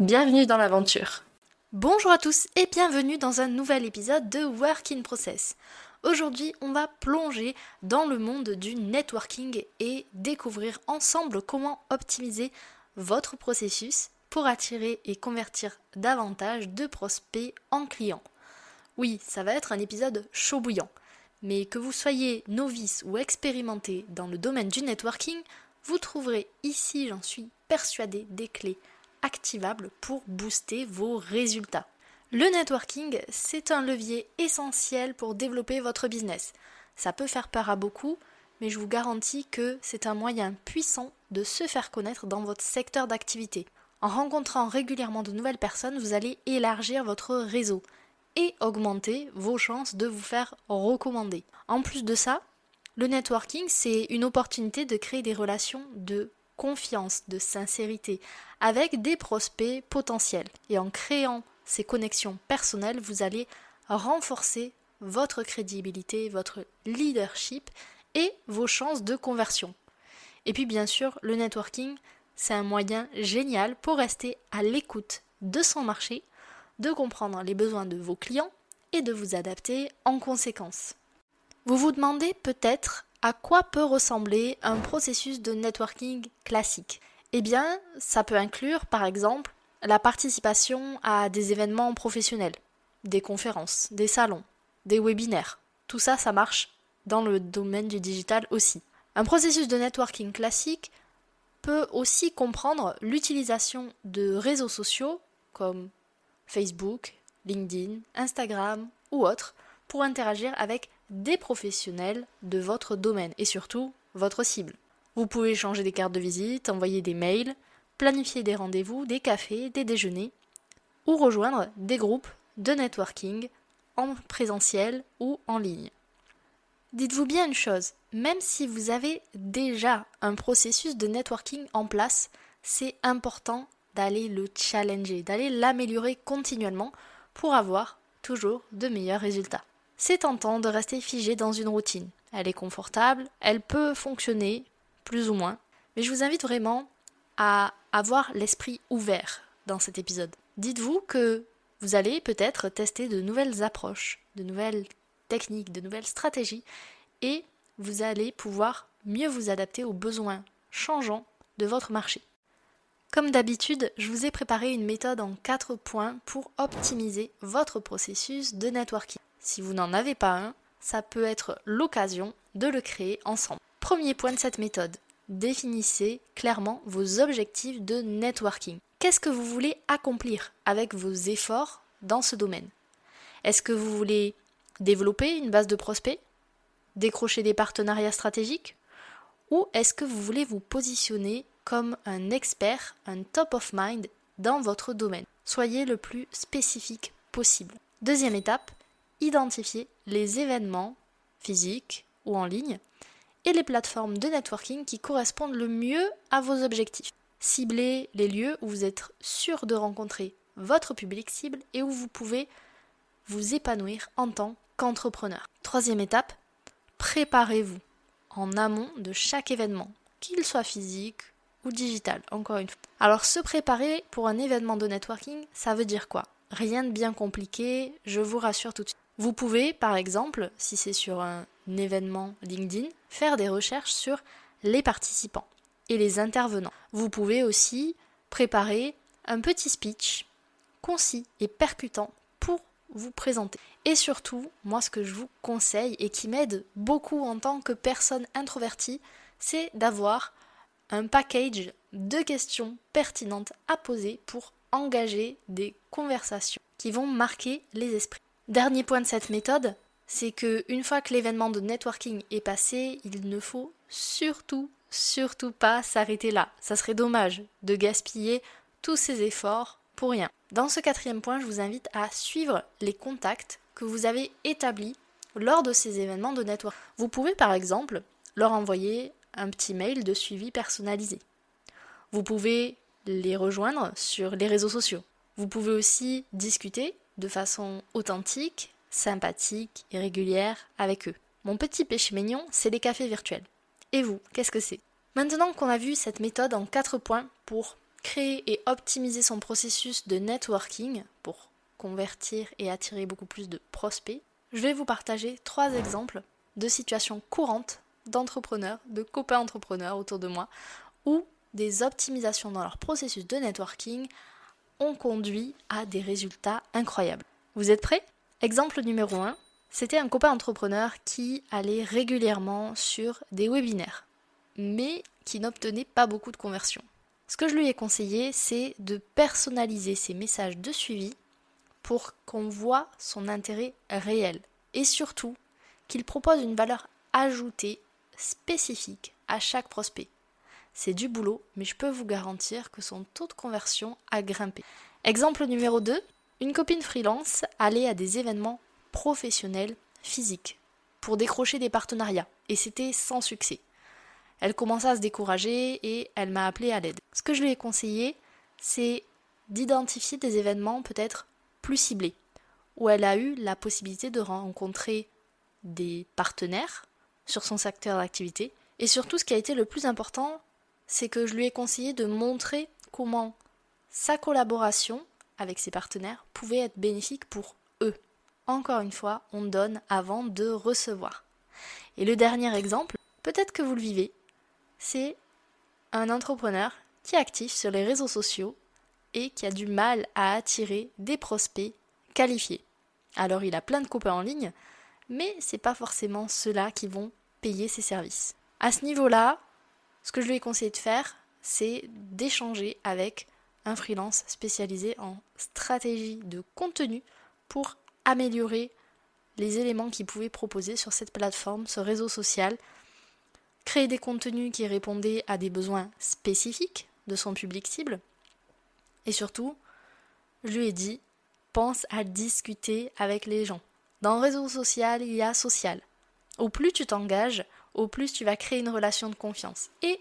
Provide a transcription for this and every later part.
Bienvenue dans l'aventure. Bonjour à tous et bienvenue dans un nouvel épisode de Work in Process. Aujourd'hui, on va plonger dans le monde du networking et découvrir ensemble comment optimiser votre processus pour attirer et convertir davantage de prospects en clients. Oui, ça va être un épisode chaud bouillant, mais que vous soyez novice ou expérimenté dans le domaine du networking, vous trouverez ici, j'en suis persuadée, des clés activable pour booster vos résultats. Le networking, c'est un levier essentiel pour développer votre business. Ça peut faire peur à beaucoup, mais je vous garantis que c'est un moyen puissant de se faire connaître dans votre secteur d'activité. En rencontrant régulièrement de nouvelles personnes, vous allez élargir votre réseau et augmenter vos chances de vous faire recommander. En plus de ça, le networking, c'est une opportunité de créer des relations de confiance, de sincérité avec des prospects potentiels. Et en créant ces connexions personnelles, vous allez renforcer votre crédibilité, votre leadership et vos chances de conversion. Et puis bien sûr, le networking, c'est un moyen génial pour rester à l'écoute de son marché, de comprendre les besoins de vos clients et de vous adapter en conséquence. Vous vous demandez peut-être à quoi peut ressembler un processus de networking classique? Eh bien, ça peut inclure par exemple la participation à des événements professionnels, des conférences, des salons, des webinaires. Tout ça, ça marche dans le domaine du digital aussi. Un processus de networking classique peut aussi comprendre l'utilisation de réseaux sociaux comme Facebook, LinkedIn, Instagram ou autres pour interagir avec des professionnels de votre domaine et surtout votre cible. Vous pouvez changer des cartes de visite, envoyer des mails, planifier des rendez-vous, des cafés, des déjeuners ou rejoindre des groupes de networking en présentiel ou en ligne. Dites-vous bien une chose, même si vous avez déjà un processus de networking en place, c'est important d'aller le challenger, d'aller l'améliorer continuellement pour avoir toujours de meilleurs résultats. C'est tentant de rester figé dans une routine. Elle est confortable, elle peut fonctionner, plus ou moins, mais je vous invite vraiment à avoir l'esprit ouvert dans cet épisode. Dites-vous que vous allez peut-être tester de nouvelles approches, de nouvelles techniques, de nouvelles stratégies, et vous allez pouvoir mieux vous adapter aux besoins changeants de votre marché. Comme d'habitude, je vous ai préparé une méthode en 4 points pour optimiser votre processus de networking. Si vous n'en avez pas un, ça peut être l'occasion de le créer ensemble. Premier point de cette méthode, définissez clairement vos objectifs de networking. Qu'est-ce que vous voulez accomplir avec vos efforts dans ce domaine? Est-ce que vous voulez développer une base de prospects? Décrocher des partenariats stratégiques? Ou est-ce que vous voulez vous positionner comme un expert, un top of mind dans votre domaine? Soyez le plus spécifique possible. Deuxième étape, identifier les événements physiques ou en ligne et les plateformes de networking qui correspondent le mieux à vos objectifs. Ciblez les lieux où vous êtes sûr de rencontrer votre public cible et où vous pouvez vous épanouir en tant qu'entrepreneur. Troisième étape, préparez-vous en amont de chaque événement, qu'il soit physique ou digital, encore une fois. Alors se préparer pour un événement de networking, ça veut dire quoi? Rien de bien compliqué, je vous rassure tout de suite. Vous pouvez, par exemple, si c'est sur un événement LinkedIn, faire des recherches sur les participants et les intervenants. Vous pouvez aussi préparer un petit speech concis et percutant pour vous présenter. Et surtout, moi ce que je vous conseille et qui m'aide beaucoup en tant que personne introvertie, c'est d'avoir un package de questions pertinentes à poser pour engager des conversations qui vont marquer les esprits. Dernier point de cette méthode, c'est que une fois que l'événement de networking est passé, il ne faut surtout, surtout pas s'arrêter là. Ça serait dommage de gaspiller tous ces efforts pour rien. Dans ce quatrième point, je vous invite à suivre les contacts que vous avez établis lors de ces événements de network. Vous pouvez par exemple leur envoyer un petit mail de suivi personnalisé. Vous pouvez les rejoindre sur les réseaux sociaux. Vous pouvez aussi discuter de façon authentique, sympathique et régulière avec eux. Mon petit péché mignon, c'est les cafés virtuels. Et vous, qu'est-ce que c'est? Maintenant qu'on a vu cette méthode en quatre points pour créer et optimiser son processus de networking, pour convertir et attirer beaucoup plus de prospects, je vais vous partager trois exemples de situations courantes d'entrepreneurs, de copains entrepreneurs autour de moi, où des optimisations dans leur processus de networking ont conduit à des résultats incroyables. Vous êtes prêts? Exemple numéro 1, c'était un copain entrepreneur qui allait régulièrement sur des webinaires, mais qui n'obtenait pas beaucoup de conversions. Ce que je lui ai conseillé, c'est de personnaliser ses messages de suivi pour qu'on voit son intérêt réel et surtout qu'il propose une valeur ajoutée spécifique à chaque prospect. C'est du boulot, mais je peux vous garantir que son taux de conversion a grimpé. Exemple numéro 2, une copine freelance allait à des événements professionnels physiques pour décrocher des partenariats, et c'était sans succès. Elle commença à se décourager et elle m'a appelé à l'aide. Ce que je lui ai conseillé, c'est d'identifier des événements peut-être plus ciblés, où elle a eu la possibilité de rencontrer des partenaires sur son secteur d'activité. Et surtout, ce qui a été le plus important, c'est que je lui ai conseillé de montrer comment sa collaboration avec ses partenaires pouvait être bénéfique pour eux. Encore une fois, on donne avant de recevoir. Et le dernier exemple, peut-être que vous le vivez, c'est un entrepreneur qui est actif sur les réseaux sociaux et qui a du mal à attirer des prospects qualifiés. Alors il a plein de copains en ligne, mais c'est pas forcément ceux-là qui vont payer ses services. À ce niveau-là, ce que je lui ai conseillé de faire, c'est d'échanger avec un freelance spécialisé en stratégie de contenu pour améliorer les éléments qu'il pouvait proposer sur cette plateforme, ce réseau social, créer des contenus qui répondaient à des besoins spécifiques de son public cible, et surtout, je lui ai dit, pense à discuter avec les gens. Dans le réseau social, il y a social. Au plus tu t'engages, au plus tu vas créer une relation de confiance. Et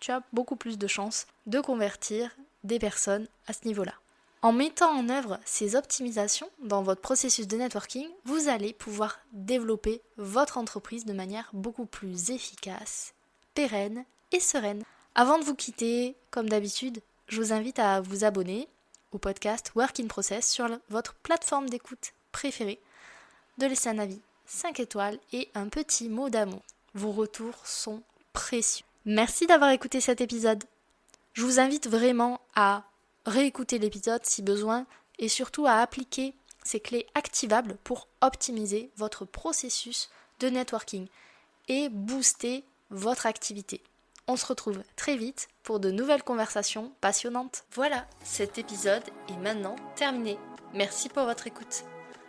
tu as beaucoup plus de chances de convertir des personnes à ce niveau-là. En mettant en œuvre ces optimisations dans votre processus de networking, vous allez pouvoir développer votre entreprise de manière beaucoup plus efficace, pérenne et sereine. Avant de vous quitter, comme d'habitude, je vous invite à vous abonner au podcast Work in Process sur votre plateforme d'écoute préférée, de laisser un avis 5 étoiles et un petit mot d'amour. Vos retours sont précieux. Merci d'avoir écouté cet épisode. Je vous invite vraiment à réécouter l'épisode si besoin et surtout à appliquer ces clés activables pour optimiser votre processus de networking et booster votre activité. On se retrouve très vite pour de nouvelles conversations passionnantes. Voilà, cet épisode est maintenant terminé. Merci pour votre écoute.